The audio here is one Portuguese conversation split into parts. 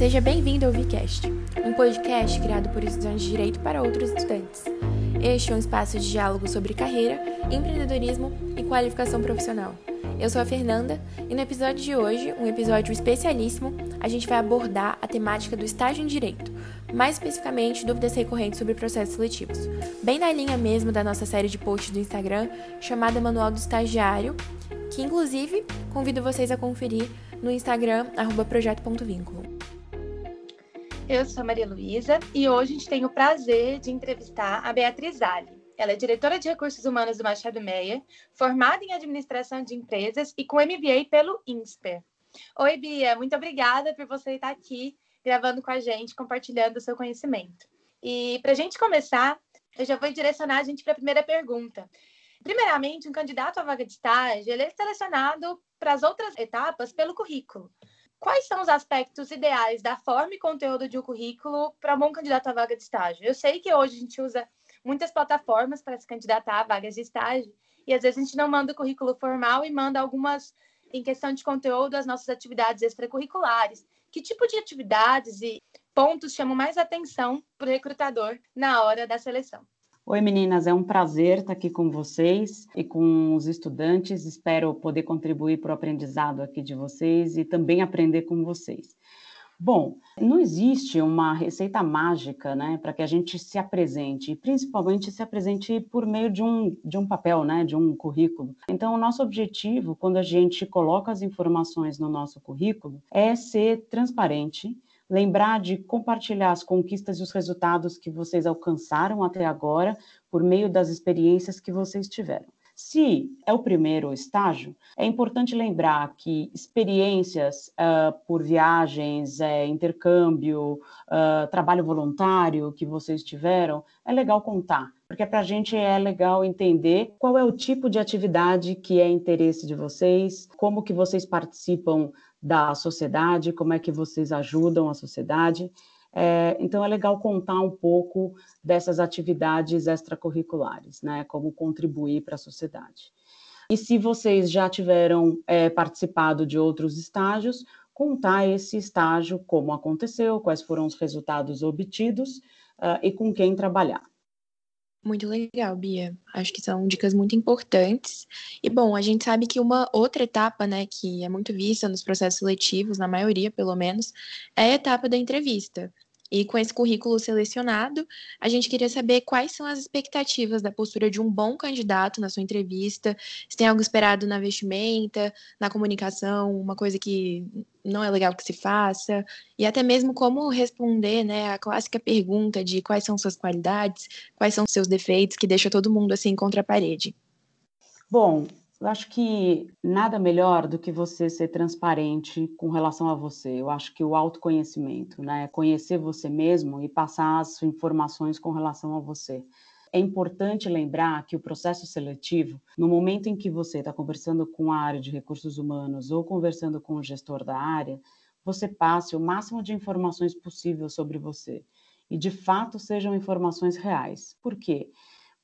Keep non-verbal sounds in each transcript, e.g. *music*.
Seja bem-vindo ao VCast, um podcast criado por estudantes de Direito para outros estudantes. Este é um espaço de diálogo sobre carreira, empreendedorismo e qualificação profissional. Eu sou a Fernanda e no episódio de hoje, um episódio especialíssimo, a gente vai abordar a temática do estágio em direito, mais especificamente dúvidas recorrentes sobre processos seletivos. Bem na linha mesmo da nossa série de posts do Instagram, chamada Manual do Estagiário, que inclusive convido vocês a conferir no Instagram, projeto.vínculo. Eu sou Maria Luísa e hoje a gente tem o prazer de entrevistar a Beatriz Ali. Ela é diretora de recursos humanos do Machado Meia, formada em administração de empresas e com MBA pelo INSPER. Oi, Bia, muito obrigada por você estar aqui gravando com a gente, compartilhando o seu conhecimento. E para a gente começar, eu já vou direcionar a gente para a primeira pergunta. Primeiramente, um candidato à vaga de estágio ele é selecionado para as outras etapas pelo currículo. Quais são os aspectos ideais da forma e conteúdo de um currículo para um bom candidato à vaga de estágio? Eu sei que hoje a gente usa muitas plataformas para se candidatar a vagas de estágio e às vezes a gente não manda o currículo formal e manda algumas em questão de conteúdo as nossas atividades extracurriculares. Que tipo de atividades e pontos chamam mais atenção para o recrutador na hora da seleção? Oi, meninas, é um prazer estar aqui com vocês e com os estudantes. Espero poder contribuir para o aprendizado aqui de vocês e também aprender com vocês. Bom, não existe uma receita mágica, né, para que a gente se apresente, principalmente se apresente por meio de um, de um papel, né, de um currículo. Então, o nosso objetivo, quando a gente coloca as informações no nosso currículo, é ser transparente, lembrar de compartilhar as conquistas e os resultados que vocês alcançaram até agora por meio das experiências que vocês tiveram. Se é o primeiro estágio, é importante lembrar que experiências uh, por viagens, uh, intercâmbio, uh, trabalho voluntário que vocês tiveram, é legal contar, porque para a gente é legal entender qual é o tipo de atividade que é interesse de vocês, como que vocês participam da sociedade, como é que vocês ajudam a sociedade. É, então, é legal contar um pouco dessas atividades extracurriculares, né? Como contribuir para a sociedade. E se vocês já tiveram é, participado de outros estágios, contar esse estágio, como aconteceu, quais foram os resultados obtidos uh, e com quem trabalhar. Muito legal, Bia. Acho que são dicas muito importantes. E bom, a gente sabe que uma outra etapa, né, que é muito vista nos processos seletivos, na maioria pelo menos, é a etapa da entrevista. E com esse currículo selecionado, a gente queria saber quais são as expectativas da postura de um bom candidato na sua entrevista, se tem algo esperado na vestimenta, na comunicação, uma coisa que não é legal que se faça, e até mesmo como responder né, a clássica pergunta de quais são suas qualidades, quais são seus defeitos, que deixa todo mundo assim contra a parede. Bom, eu acho que nada melhor do que você ser transparente com relação a você. Eu acho que o autoconhecimento, né, conhecer você mesmo e passar as informações com relação a você. É importante lembrar que o processo seletivo, no momento em que você está conversando com a área de recursos humanos ou conversando com o gestor da área, você passe o máximo de informações possível sobre você e de fato sejam informações reais. Por quê?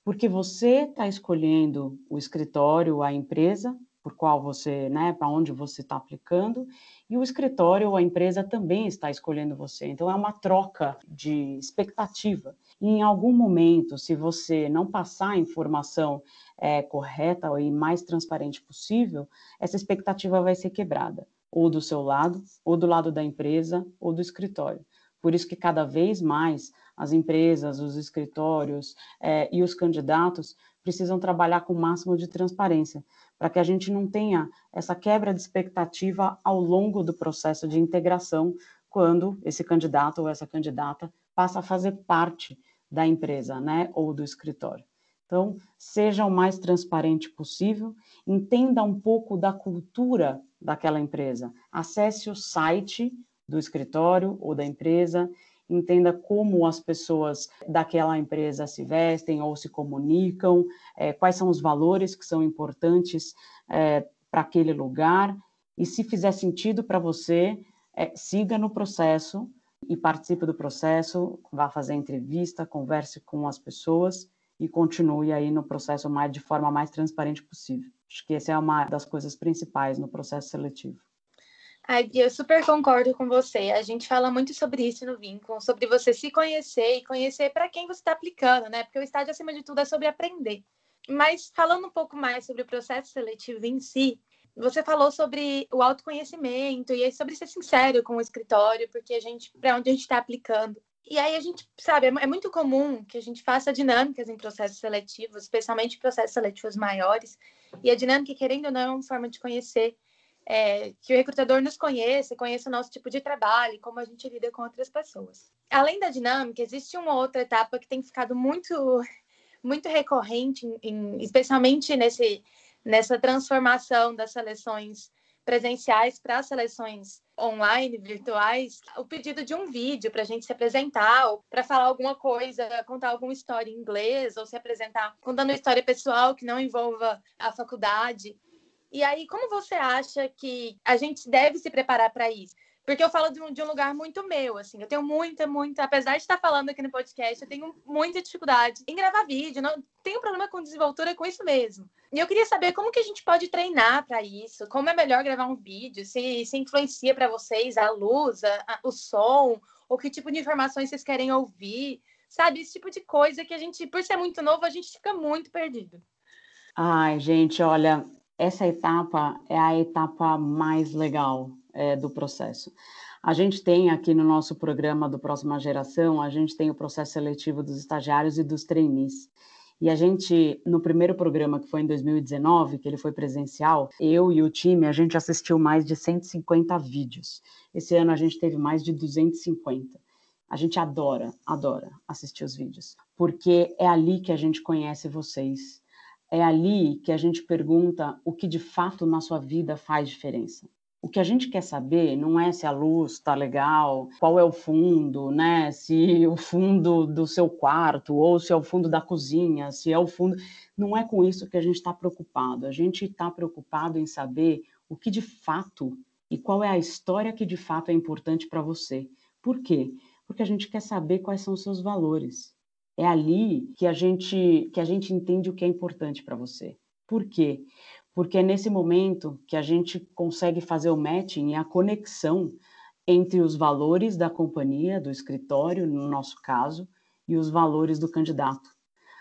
Porque você está escolhendo o escritório, a empresa, por qual você, né, para onde você está aplicando, e o escritório ou a empresa também está escolhendo você. Então é uma troca de expectativa. E em algum momento, se você não passar a informação é, correta e mais transparente possível, essa expectativa vai ser quebrada, ou do seu lado, ou do lado da empresa, ou do escritório. Por isso que cada vez mais as empresas, os escritórios é, e os candidatos precisam trabalhar com o máximo de transparência, para que a gente não tenha essa quebra de expectativa ao longo do processo de integração, quando esse candidato ou essa candidata passa a fazer parte da empresa, né, ou do escritório. Então, seja o mais transparente possível, entenda um pouco da cultura daquela empresa. Acesse o site do escritório ou da empresa entenda como as pessoas daquela empresa se vestem ou se comunicam, é, quais são os valores que são importantes é, para aquele lugar, e se fizer sentido para você, é, siga no processo e participe do processo, vá fazer entrevista, converse com as pessoas e continue aí no processo mais de forma mais transparente possível. Acho que essa é uma das coisas principais no processo seletivo. Ai, eu super concordo com você. A gente fala muito sobre isso no vínculo, sobre você se conhecer e conhecer para quem você está aplicando, né? Porque o estágio, acima de tudo, é sobre aprender. Mas falando um pouco mais sobre o processo seletivo em si, você falou sobre o autoconhecimento e sobre ser sincero com o escritório, porque a gente, para onde a gente está aplicando. E aí a gente, sabe, é, é muito comum que a gente faça dinâmicas em processos seletivos, especialmente processos seletivos maiores. E a dinâmica, querendo ou não, é uma forma de conhecer, é, que o recrutador nos conheça, conheça o nosso tipo de trabalho, como a gente lida com outras pessoas. Além da dinâmica, existe uma outra etapa que tem ficado muito, muito recorrente, em, em, especialmente nesse, nessa transformação das seleções presenciais para seleções online, virtuais, o pedido de um vídeo para a gente se apresentar, ou para falar alguma coisa, contar alguma história em inglês, ou se apresentar contando história pessoal que não envolva a faculdade. E aí, como você acha que a gente deve se preparar para isso? Porque eu falo de um, de um, lugar muito meu, assim. Eu tenho muita, muita. Apesar de estar falando aqui no podcast, eu tenho muita dificuldade em gravar vídeo. Não tenho problema com desenvoltura com isso mesmo. E eu queria saber como que a gente pode treinar para isso. Como é melhor gravar um vídeo? Se, se influencia para vocês a luz, a, a, o som, ou que tipo de informações vocês querem ouvir. Sabe? Esse tipo de coisa que a gente, por ser muito novo, a gente fica muito perdido. Ai, gente, olha, essa etapa é a etapa mais legal é, do processo. A gente tem aqui no nosso programa do Próxima Geração, a gente tem o processo seletivo dos estagiários e dos trainees. E a gente, no primeiro programa, que foi em 2019, que ele foi presencial, eu e o time, a gente assistiu mais de 150 vídeos. Esse ano a gente teve mais de 250. A gente adora, adora assistir os vídeos, porque é ali que a gente conhece vocês. É ali que a gente pergunta o que de fato na sua vida faz diferença. O que a gente quer saber não é se a luz está legal, qual é o fundo, né? Se o fundo do seu quarto ou se é o fundo da cozinha, se é o fundo. Não é com isso que a gente está preocupado. A gente está preocupado em saber o que de fato e qual é a história que de fato é importante para você. Por quê? Porque a gente quer saber quais são os seus valores. É ali que a gente que a gente entende o que é importante para você. Por quê? porque é nesse momento que a gente consegue fazer o matching e a conexão entre os valores da companhia, do escritório, no nosso caso, e os valores do candidato.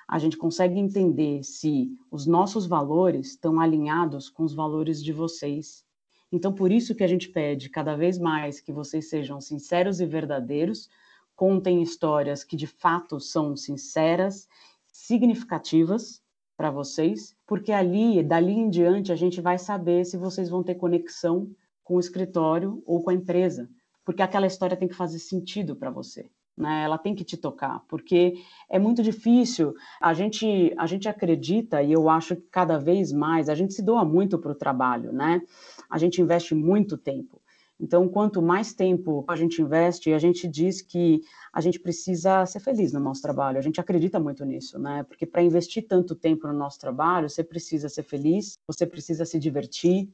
A gente consegue entender se os nossos valores estão alinhados com os valores de vocês. Então, por isso que a gente pede cada vez mais que vocês sejam sinceros e verdadeiros, contem histórias que de fato são sinceras, significativas para vocês, porque ali, dali em diante, a gente vai saber se vocês vão ter conexão com o escritório ou com a empresa, porque aquela história tem que fazer sentido para você. Né? Ela tem que te tocar, porque é muito difícil. A gente, a gente acredita, e eu acho que cada vez mais, a gente se doa muito para o trabalho, né? A gente investe muito tempo. Então, quanto mais tempo a gente investe, a gente diz que a gente precisa ser feliz no nosso trabalho. A gente acredita muito nisso, né? Porque para investir tanto tempo no nosso trabalho, você precisa ser feliz, você precisa se divertir.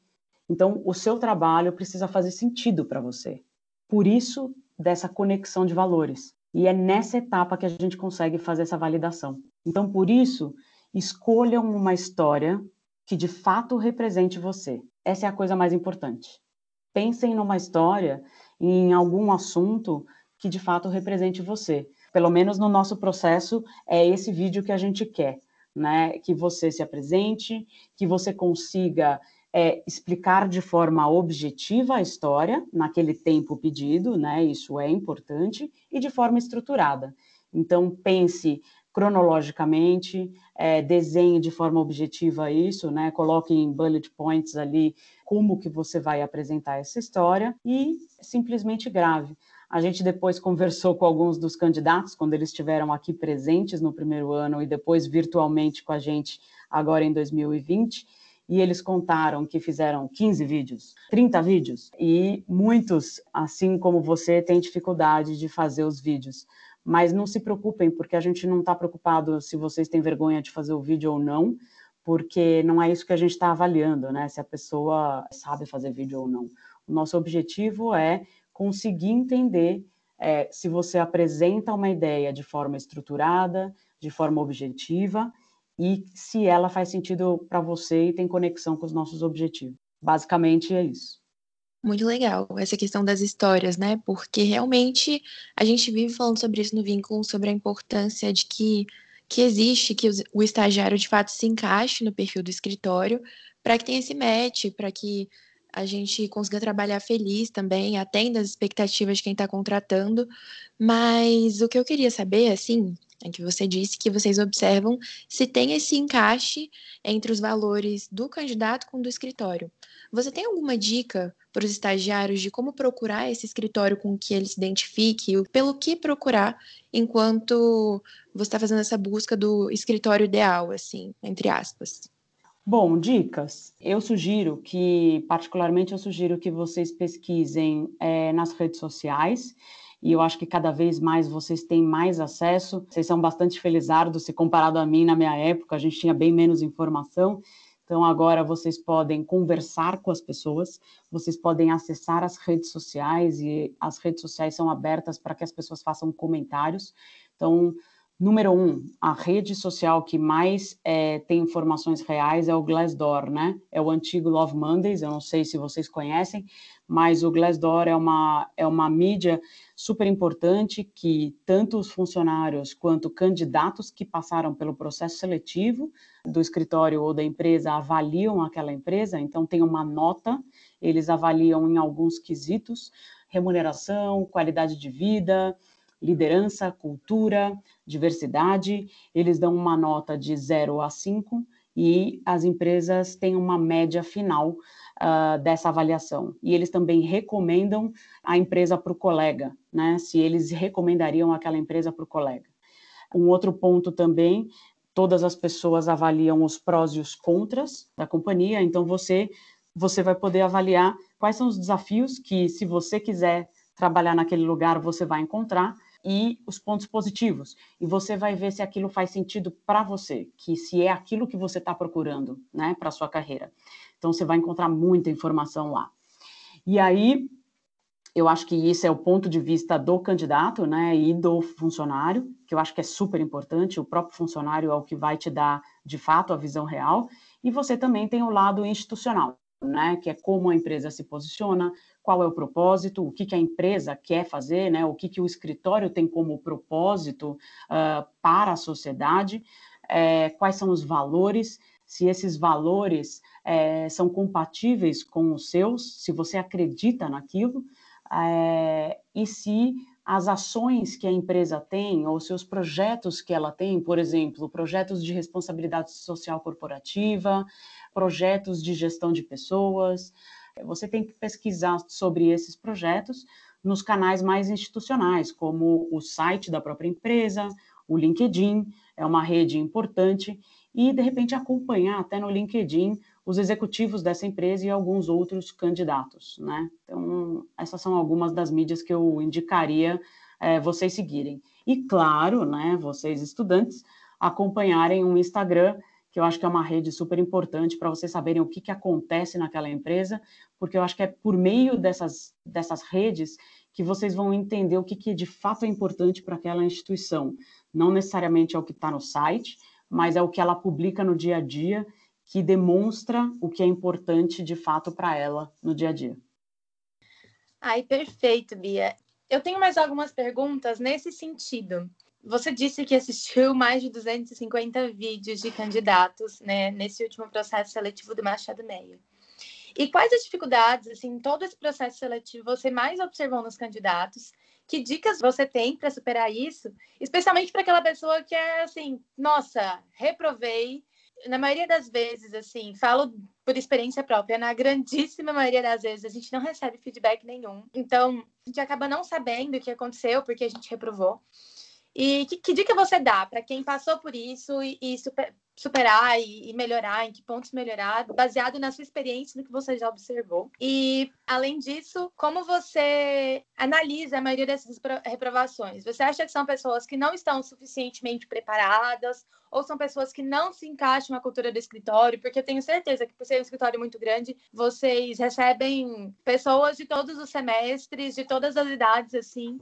Então, o seu trabalho precisa fazer sentido para você. Por isso, dessa conexão de valores. E é nessa etapa que a gente consegue fazer essa validação. Então, por isso, escolham uma história que de fato represente você. Essa é a coisa mais importante pensem numa história, em algum assunto que de fato represente você. Pelo menos no nosso processo, é esse vídeo que a gente quer, né? Que você se apresente, que você consiga é, explicar de forma objetiva a história naquele tempo pedido, né? Isso é importante, e de forma estruturada. Então, pense cronologicamente, é, desenhe de forma objetiva isso, né? Coloque em bullet points ali como que você vai apresentar essa história e simplesmente grave. A gente depois *laughs* conversou com alguns dos candidatos quando eles estiveram aqui presentes no primeiro ano e depois virtualmente com a gente agora em 2020 e eles contaram que fizeram 15 vídeos, 30 vídeos, e muitos, assim como você, têm dificuldade de fazer os vídeos. Mas não se preocupem, porque a gente não está preocupado se vocês têm vergonha de fazer o vídeo ou não, porque não é isso que a gente está avaliando, né? Se a pessoa sabe fazer vídeo ou não. O nosso objetivo é conseguir entender é, se você apresenta uma ideia de forma estruturada, de forma objetiva, e se ela faz sentido para você e tem conexão com os nossos objetivos. Basicamente é isso. Muito legal essa questão das histórias, né? Porque realmente a gente vive falando sobre isso no vínculo, sobre a importância de que, que existe, que o estagiário de fato se encaixe no perfil do escritório, para que tenha esse match, para que a gente consiga trabalhar feliz também, atenda as expectativas de quem está contratando. Mas o que eu queria saber, assim, é que você disse que vocês observam se tem esse encaixe entre os valores do candidato com o do escritório. Você tem alguma dica para os estagiários de como procurar esse escritório com que ele se identifique, pelo que procurar enquanto você está fazendo essa busca do escritório ideal, assim, entre aspas? Bom, dicas. Eu sugiro que, particularmente, eu sugiro que vocês pesquisem é, nas redes sociais e eu acho que cada vez mais vocês têm mais acesso. Vocês são bastante felizardos se comparado a mim na minha época, a gente tinha bem menos informação. Então agora vocês podem conversar com as pessoas, vocês podem acessar as redes sociais e as redes sociais são abertas para que as pessoas façam comentários. Então Número um, a rede social que mais é, tem informações reais é o Glassdoor, né? É o antigo Love Mondays, eu não sei se vocês conhecem, mas o Glassdoor é uma, é uma mídia super importante que tanto os funcionários quanto candidatos que passaram pelo processo seletivo do escritório ou da empresa avaliam aquela empresa, então tem uma nota, eles avaliam em alguns quesitos, remuneração, qualidade de vida, liderança, cultura, diversidade, eles dão uma nota de 0 a 5 e as empresas têm uma média final uh, dessa avaliação. E eles também recomendam a empresa para o colega, né? Se eles recomendariam aquela empresa para o colega. Um outro ponto também, todas as pessoas avaliam os prós e os contras da companhia, então você você vai poder avaliar quais são os desafios que, se você quiser trabalhar naquele lugar, você vai encontrar e os pontos positivos. E você vai ver se aquilo faz sentido para você, que se é aquilo que você está procurando, né, para sua carreira. Então você vai encontrar muita informação lá. E aí, eu acho que isso é o ponto de vista do candidato, né, e do funcionário, que eu acho que é super importante. O próprio funcionário é o que vai te dar, de fato, a visão real. E você também tem o lado institucional, né, que é como a empresa se posiciona, qual é o propósito, o que, que a empresa quer fazer, né, o que, que o escritório tem como propósito uh, para a sociedade, é, quais são os valores, se esses valores é, são compatíveis com os seus, se você acredita naquilo, é, e se as ações que a empresa tem, ou seus projetos que ela tem, por exemplo, projetos de responsabilidade social corporativa, projetos de gestão de pessoas, você tem que pesquisar sobre esses projetos nos canais mais institucionais, como o site da própria empresa, o LinkedIn, é uma rede importante, e de repente acompanhar até no LinkedIn os executivos dessa empresa e alguns outros candidatos, né? Então, essas são algumas das mídias que eu indicaria é, vocês seguirem. E claro, né, vocês estudantes, acompanharem um Instagram que eu acho que é uma rede super importante para vocês saberem o que, que acontece naquela empresa, porque eu acho que é por meio dessas, dessas redes que vocês vão entender o que, que de fato é importante para aquela instituição. Não necessariamente é o que está no site, mas é o que ela publica no dia a dia, que demonstra o que é importante de fato para ela no dia a dia. Ai, perfeito, Bia. Eu tenho mais algumas perguntas nesse sentido. Você disse que assistiu mais de 250 vídeos de candidatos né, nesse último processo seletivo do Machado Meia. E quais as dificuldades, assim, todo esse processo seletivo você mais observou nos candidatos? Que dicas você tem para superar isso? Especialmente para aquela pessoa que é assim, nossa, reprovei. Na maioria das vezes, assim, falo por experiência própria, na grandíssima maioria das vezes a gente não recebe feedback nenhum. Então, a gente acaba não sabendo o que aconteceu porque a gente reprovou. E que, que dica você dá para quem passou por isso e, e super, superar e, e, melhorar, em que pontos melhorar, baseado na sua experiência, no que você já observou? E, além disso, como você analisa a maioria dessas reprovações? Você acha que são pessoas que não estão suficientemente preparadas ou são pessoas que não se encaixam na cultura do escritório? Porque eu tenho certeza que, por ser um escritório muito grande, vocês recebem pessoas de todos os semestres, de todas as idades, assim.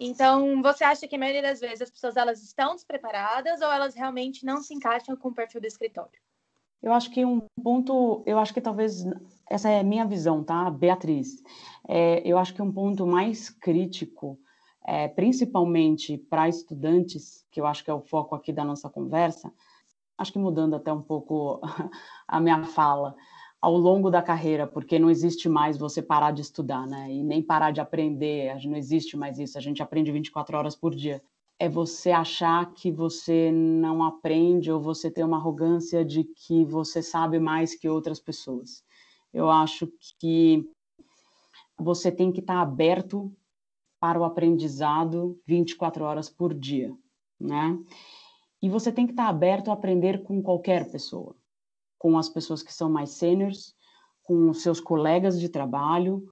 Então, você acha que a maioria das vezes as pessoas elas estão despreparadas ou elas realmente não se encaixam com o perfil do escritório? Eu acho que um ponto, eu acho que talvez essa é a minha visão, tá, Beatriz? É, eu acho que um ponto mais crítico, é, principalmente para estudantes, que eu acho que é o foco aqui da nossa conversa, acho que mudando até um pouco *laughs* a minha fala, ao longo da carreira, porque não existe mais você parar de estudar, né? E nem parar de aprender, não existe mais isso, a gente aprende 24 horas por dia. É você achar que você não aprende ou você tem uma arrogância de que você sabe mais que outras pessoas. Eu acho que você tem que estar aberto para o aprendizado 24 horas por dia, né? E você tem que estar aberto a aprender com qualquer pessoa com as pessoas que são mais sêniores, com os seus colegas de trabalho,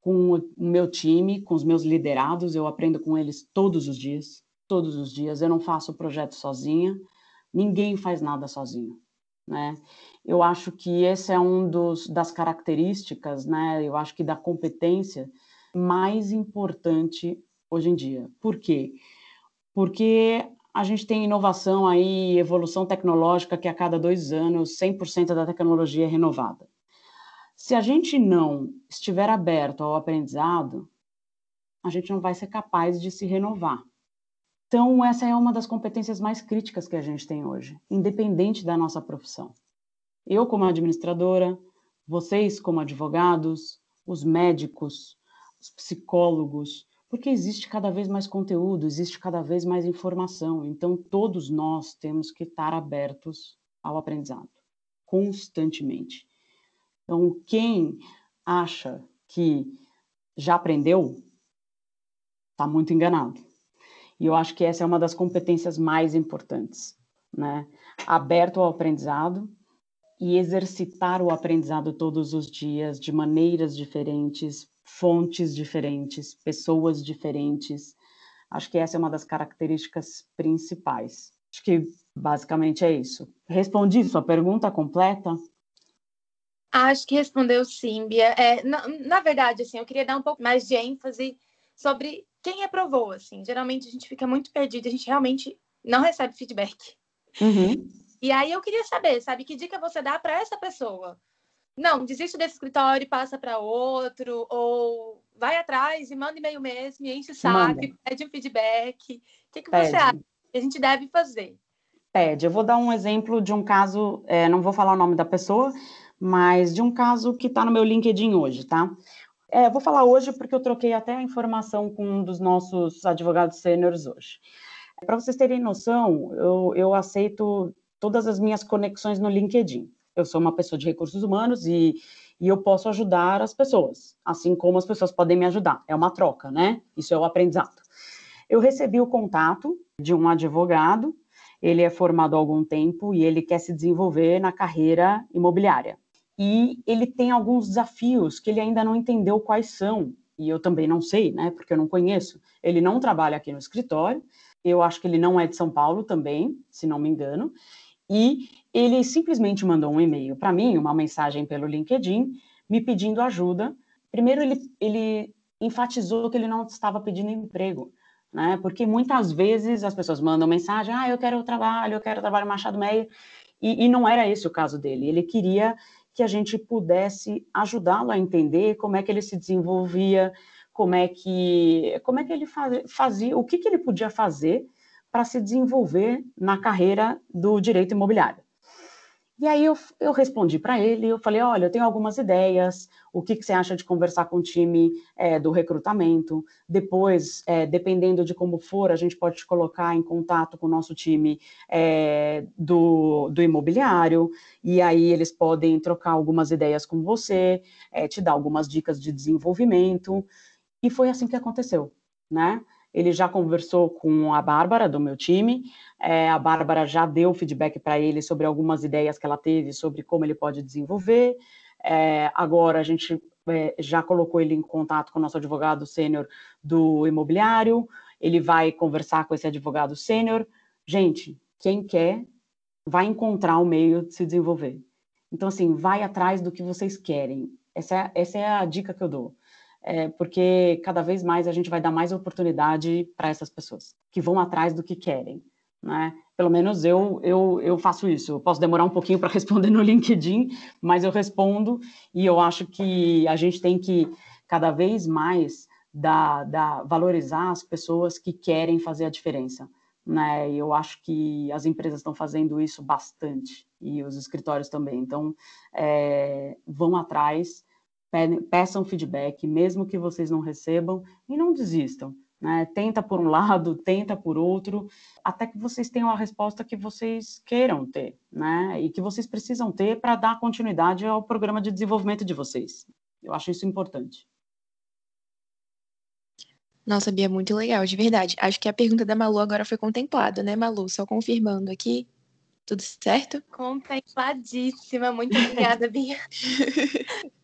com o meu time, com os meus liderados, eu aprendo com eles todos os dias, todos os dias. Eu não faço o projeto sozinha, ninguém faz nada sozinho, né? Eu acho que esse é um dos das características, né? Eu acho que da competência mais importante hoje em dia. Por quê? Porque a gente tem inovação aí, evolução tecnológica, que a cada dois anos 100% da tecnologia é renovada. Se a gente não estiver aberto ao aprendizado, a gente não vai ser capaz de se renovar. Então, essa é uma das competências mais críticas que a gente tem hoje, independente da nossa profissão. Eu, como administradora, vocês, como advogados, os médicos, os psicólogos, porque existe cada vez mais conteúdo, existe cada vez mais informação. Então, todos nós temos que estar abertos ao aprendizado, constantemente. Então, quem acha que já aprendeu, está muito enganado. E eu acho que essa é uma das competências mais importantes, né? Aberto ao aprendizado e exercitar o aprendizado todos os dias de maneiras diferentes, fontes diferentes, pessoas diferentes. Acho que essa é uma das características principais. Acho que basicamente é isso. Respondi sua pergunta completa? Acho que respondeu sim, Bia. É, na, na, verdade, assim, eu queria dar um pouco mais de ênfase sobre quem aprovou. Assim. Geralmente a gente fica muito perdido, a gente realmente não recebe feedback. Uhum. E aí eu queria saber, sabe, que dica você dá para essa pessoa? Não, desiste desse escritório e passa para outro, ou vai atrás e manda e-mail mesmo, enche o saco, pede um feedback. O que, que você acha que a gente deve fazer? Pede. Eu vou dar um exemplo de um caso, é, não vou falar o nome da pessoa, mas de um caso que está no meu LinkedIn hoje, tá? É, vou falar hoje porque eu troquei até a informação com um dos nossos advogados sêniores hoje. Para vocês terem noção, eu, eu aceito todas as minhas conexões no LinkedIn eu sou uma pessoa de recursos humanos e, e eu posso ajudar as pessoas, assim como as pessoas podem me ajudar. É uma troca, né? Isso é o aprendizado. Eu recebi o contato de um advogado, ele é formado há algum tempo e ele quer se desenvolver na carreira imobiliária. E ele tem alguns desafios que ele ainda não entendeu quais são, e eu também não sei, né, porque eu não conheço. Ele não trabalha aqui no escritório, eu acho que ele não é de São Paulo também, se não me engano, e ele simplesmente mandou um e-mail para mim, uma mensagem pelo LinkedIn, me pedindo ajuda. Primeiro, ele, ele enfatizou que ele não estava pedindo emprego, né? Porque muitas vezes as pessoas mandam mensagem: ah, eu quero trabalho, eu quero trabalho Machado Meia, e, e não era esse o caso dele. Ele queria que a gente pudesse ajudá-lo a entender como é que ele se desenvolvia, como é que, como é que ele fazia, o que, que ele podia fazer para se desenvolver na carreira do direito imobiliário. E aí eu, eu respondi para ele, eu falei, olha, eu tenho algumas ideias, o que, que você acha de conversar com o time é, do recrutamento? Depois, é, dependendo de como for, a gente pode te colocar em contato com o nosso time é, do, do imobiliário, e aí eles podem trocar algumas ideias com você, é, te dar algumas dicas de desenvolvimento, e foi assim que aconteceu, né? Ele já conversou com a Bárbara, do meu time. É, a Bárbara já deu feedback para ele sobre algumas ideias que ela teve sobre como ele pode desenvolver. É, agora a gente é, já colocou ele em contato com o nosso advogado sênior do imobiliário. Ele vai conversar com esse advogado sênior. Gente, quem quer vai encontrar o meio de se desenvolver. Então, assim, vai atrás do que vocês querem. Essa é, essa é a dica que eu dou é, porque cada vez mais a gente vai dar mais oportunidade para essas pessoas que vão atrás do que querem, né? Pelo menos eu, eu, eu faço isso. Eu posso demorar um pouquinho para *laughs* responder no LinkedIn, mas eu respondo e eu acho que a gente tem que cada vez mais dar, dar, valorizar as pessoas que querem fazer a diferença. Né? Eu acho que as empresas estão fazendo isso bastante e os escritórios também. Então, é, vão atrás, peçam feedback, mesmo que vocês não recebam, e não desistam. Né? Tenta por um *laughs* lado, tenta por outro, até que vocês tenham a resposta que vocês queiram ter, né? E que vocês precisam ter para dar continuidade ao programa de desenvolvimento de vocês. Eu acho isso importante. Nossa, Bia, muito legal, de verdade. Acho que a pergunta da Malu agora foi contemplada, né, Malu? Só confirmando aqui. Tudo certo? Contempladíssima. Muito obrigada, Bia. *laughs*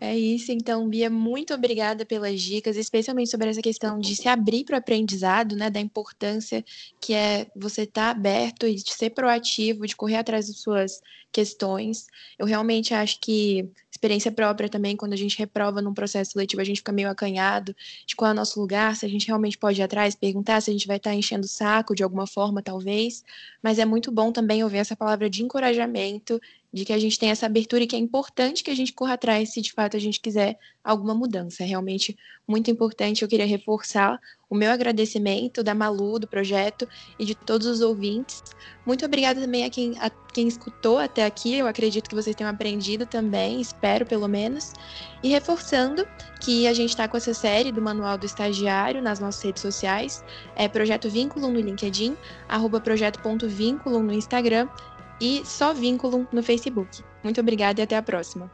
É isso, então, Bia, muito obrigada pelas dicas, especialmente sobre essa questão de se abrir para o aprendizado, né, da importância que é você estar tá aberto e de ser proativo, de correr atrás das suas questões. Eu realmente acho que experiência própria também, quando a gente reprova num processo seletivo, a gente fica meio acanhado de qual é o nosso lugar, se a gente realmente pode ir atrás, perguntar se a gente vai estar tá enchendo o saco de alguma forma, talvez. Mas é muito bom também ouvir essa palavra de encorajamento de que a gente tem essa abertura e que é importante que a gente corra atrás se de fato a gente quiser alguma mudança. É realmente muito importante. Eu queria reforçar o meu agradecimento da Malu, do projeto e de todos os ouvintes. Muito obrigada também a quem, a quem escutou até aqui. Eu acredito que vocês tenham aprendido também, espero pelo menos. E reforçando que a gente está com essa série do Manual do Estagiário nas nossas redes sociais. É Projeto Vínculo no LinkedIn, arroba projeto.vínculo no Instagram e só vínculo no Facebook. Muito obrigada e até a próxima.